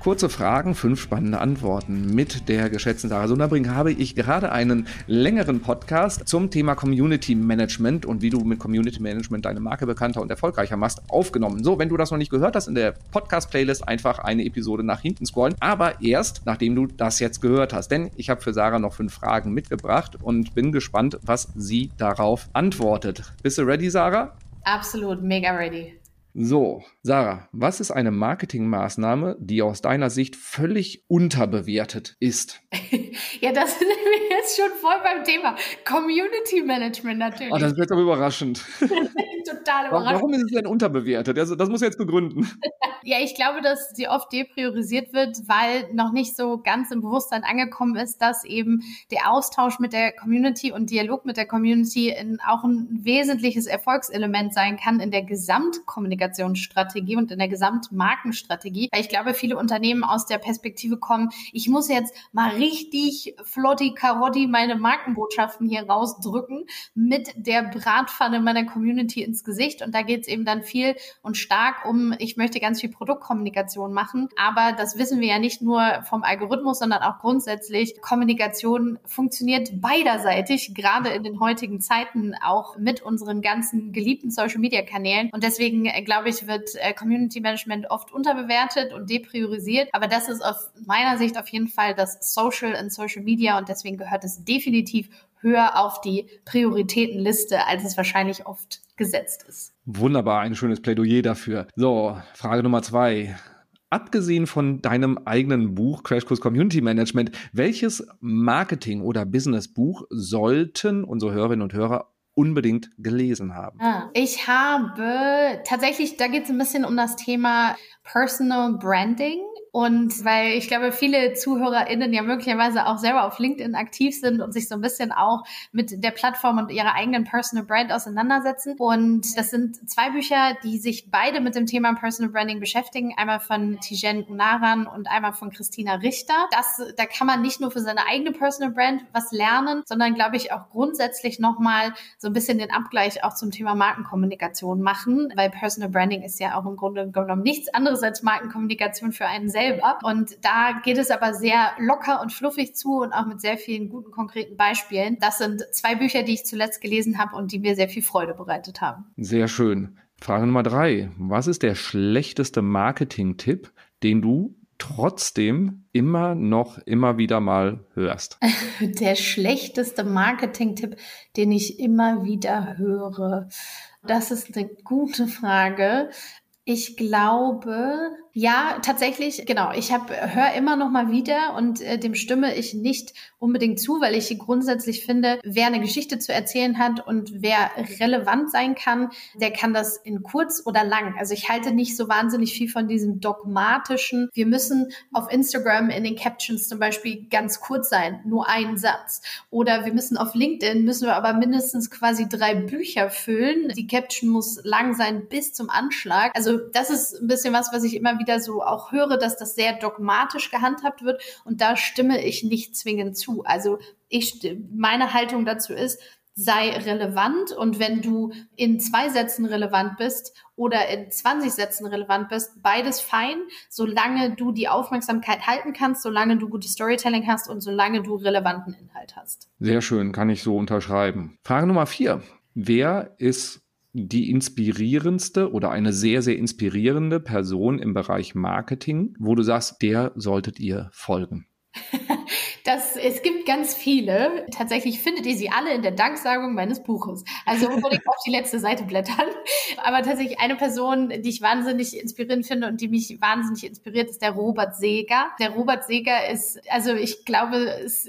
Kurze Fragen, fünf spannende Antworten mit der geschätzten Sarah Sunderbring habe ich gerade einen längeren Podcast zum Thema Community Management und wie du mit Community Management deine Marke bekannter und erfolgreicher machst, aufgenommen. So, wenn du das noch nicht gehört hast, in der Podcast-Playlist einfach eine Episode nach hinten scrollen, aber erst, nachdem du das jetzt gehört hast. Denn ich habe für Sarah noch fünf Fragen mitgebracht und bin gespannt, was sie darauf antwortet. Bist du ready, Sarah? Absolut, mega ready. So, Sarah, was ist eine Marketingmaßnahme, die aus deiner Sicht völlig unterbewertet ist? ja, das sind wir jetzt schon voll beim Thema. Community Management natürlich. Oh, das wird aber überraschend. Total überraschend. Warum ist es denn unterbewertet? Also, das muss ich jetzt begründen. ja, ich glaube, dass sie oft depriorisiert wird, weil noch nicht so ganz im Bewusstsein angekommen ist, dass eben der Austausch mit der Community und Dialog mit der Community auch ein wesentliches Erfolgselement sein kann in der Gesamtkommunikation Kommunikationsstrategie und in der Gesamtmarkenstrategie. Weil ich glaube, viele Unternehmen aus der Perspektive kommen, ich muss jetzt mal richtig flotti karotti meine Markenbotschaften hier rausdrücken mit der Bratpfanne meiner Community ins Gesicht. Und da geht es eben dann viel und stark um, ich möchte ganz viel Produktkommunikation machen. Aber das wissen wir ja nicht nur vom Algorithmus, sondern auch grundsätzlich. Kommunikation funktioniert beiderseitig, gerade in den heutigen Zeiten auch mit unseren ganzen geliebten Social-Media-Kanälen. Und deswegen äh, glaube ich, wird äh, Community Management oft unterbewertet und depriorisiert. Aber das ist aus meiner Sicht auf jeden Fall das Social Social Media und deswegen gehört es definitiv höher auf die Prioritätenliste, als es wahrscheinlich oft gesetzt ist. Wunderbar, ein schönes Plädoyer dafür. So, Frage Nummer zwei. Abgesehen von deinem eigenen Buch Crashkurs Community Management, welches Marketing- oder Businessbuch sollten unsere Hörerinnen und Hörer unbedingt gelesen haben? Ah, ich habe tatsächlich, da geht es ein bisschen um das Thema Personal Branding. Und weil ich glaube, viele ZuhörerInnen ja möglicherweise auch selber auf LinkedIn aktiv sind und sich so ein bisschen auch mit der Plattform und ihrer eigenen Personal Brand auseinandersetzen. Und das sind zwei Bücher, die sich beide mit dem Thema Personal Branding beschäftigen. Einmal von Tijen Unaran und einmal von Christina Richter. Das, da kann man nicht nur für seine eigene Personal Brand was lernen, sondern glaube ich auch grundsätzlich nochmal so ein bisschen den Abgleich auch zum Thema Markenkommunikation machen, weil Personal Branding ist ja auch im Grunde genommen nichts anderes als Markenkommunikation für einen selbst selber. Und da geht es aber sehr locker und fluffig zu und auch mit sehr vielen guten, konkreten Beispielen. Das sind zwei Bücher, die ich zuletzt gelesen habe und die mir sehr viel Freude bereitet haben. Sehr schön. Frage Nummer drei. Was ist der schlechteste Marketing-Tipp, den du trotzdem immer noch immer wieder mal hörst? Der schlechteste Marketing-Tipp, den ich immer wieder höre. Das ist eine gute Frage. Ich glaube, ja, tatsächlich, genau. Ich höre immer noch mal wieder und äh, dem stimme ich nicht unbedingt zu, weil ich grundsätzlich finde, wer eine Geschichte zu erzählen hat und wer relevant sein kann, der kann das in kurz oder lang. Also ich halte nicht so wahnsinnig viel von diesem dogmatischen. Wir müssen auf Instagram in den Captions zum Beispiel ganz kurz sein, nur ein Satz. Oder wir müssen auf LinkedIn müssen wir aber mindestens quasi drei Bücher füllen. Die Caption muss lang sein bis zum Anschlag. Also das ist ein bisschen was, was ich immer wieder so auch höre, dass das sehr dogmatisch gehandhabt wird und da stimme ich nicht zwingend zu. Also ich, meine Haltung dazu ist, sei relevant und wenn du in zwei Sätzen relevant bist oder in 20 Sätzen relevant bist, beides fein, solange du die Aufmerksamkeit halten kannst, solange du gutes Storytelling hast und solange du relevanten Inhalt hast. Sehr schön, kann ich so unterschreiben. Frage Nummer vier. Wer ist die inspirierendste oder eine sehr, sehr inspirierende Person im Bereich Marketing, wo du sagst, der solltet ihr folgen? Das, es gibt ganz viele. Tatsächlich findet ihr sie alle in der Danksagung meines Buches. Also unbedingt auf die letzte Seite blättern. Aber tatsächlich eine Person, die ich wahnsinnig inspirierend finde und die mich wahnsinnig inspiriert, ist der Robert Seeger. Der Robert Seeger ist, also ich glaube, es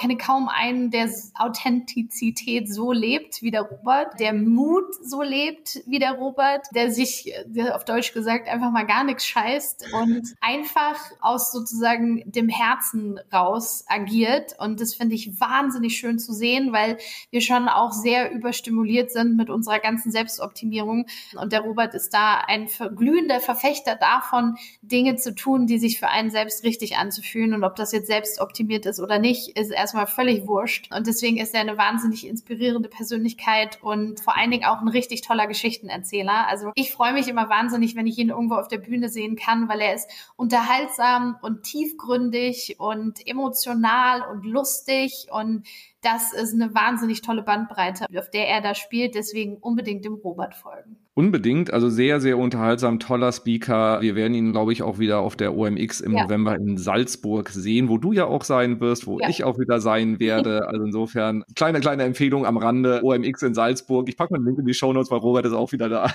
kenne kaum einen, der Authentizität so lebt wie der Robert, der Mut so lebt wie der Robert, der sich, der auf Deutsch gesagt, einfach mal gar nichts scheißt und einfach aus sozusagen dem Herzen raus agiert und Das finde ich wahnsinnig schön zu sehen, weil wir schon auch sehr überstimuliert sind mit unserer ganzen Selbstoptimierung. Und der Robert ist da ein glühender Verfechter davon, Dinge zu tun, die sich für einen selbst richtig anzufühlen. Und ob das jetzt selbst optimiert ist oder nicht, ist erstmal völlig wurscht. Und deswegen ist er eine wahnsinnig inspirierende Persönlichkeit und vor allen Dingen auch ein richtig toller Geschichtenerzähler. Also ich freue mich immer wahnsinnig, wenn ich ihn irgendwo auf der Bühne sehen kann, weil er ist unterhaltsam und tiefgründig und emotional und lustig und das ist eine wahnsinnig tolle Bandbreite, auf der er da spielt. Deswegen unbedingt dem Robert folgen. Unbedingt, also sehr, sehr unterhaltsam, toller Speaker. Wir werden ihn, glaube ich, auch wieder auf der OMX im ja. November in Salzburg sehen, wo du ja auch sein wirst, wo ja. ich auch wieder sein werde. Also insofern, kleine, kleine Empfehlung am Rande, OMX in Salzburg. Ich packe mal einen Link in die Show Notes, weil Robert ist auch wieder da.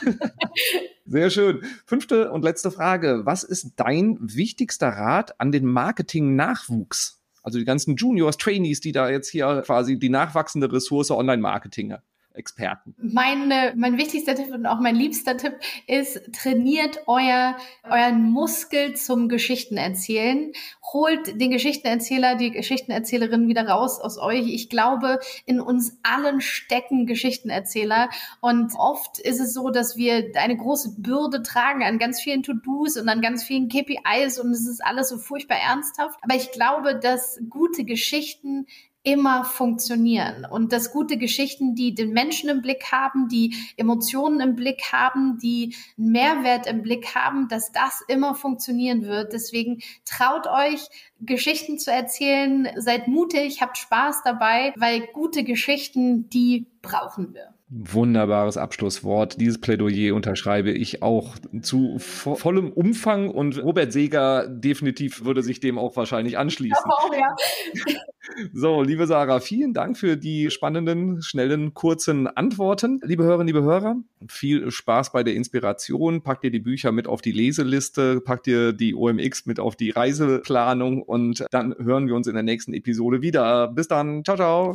Sehr schön. Fünfte und letzte Frage. Was ist dein wichtigster Rat an den Marketing-Nachwuchs? Also die ganzen Juniors, Trainees, die da jetzt hier quasi die nachwachsende Ressource Online-Marketing Experten? Mein, mein wichtigster Tipp und auch mein liebster Tipp ist, trainiert euer, euren Muskel zum Geschichtenerzählen. Holt den Geschichtenerzähler, die Geschichtenerzählerin wieder raus aus euch. Ich glaube, in uns allen stecken Geschichtenerzähler. Und oft ist es so, dass wir eine große Bürde tragen an ganz vielen To-Dos und an ganz vielen KPIs und es ist alles so furchtbar ernsthaft. Aber ich glaube, dass gute Geschichten immer funktionieren. Und dass gute Geschichten, die den Menschen im Blick haben, die Emotionen im Blick haben, die Mehrwert im Blick haben, dass das immer funktionieren wird. Deswegen traut euch, Geschichten zu erzählen, seid mutig, habt Spaß dabei, weil gute Geschichten, die brauchen wir. Wunderbares Abschlusswort. Dieses Plädoyer unterschreibe ich auch zu vo vollem Umfang und Robert Seeger definitiv würde sich dem auch wahrscheinlich anschließen. Auch, ja. So, liebe Sarah, vielen Dank für die spannenden, schnellen, kurzen Antworten. Liebe Hörerinnen, liebe Hörer, viel Spaß bei der Inspiration. Packt ihr die Bücher mit auf die Leseliste, packt ihr die OMX mit auf die Reiseplanung und dann hören wir uns in der nächsten Episode wieder. Bis dann. Ciao, ciao.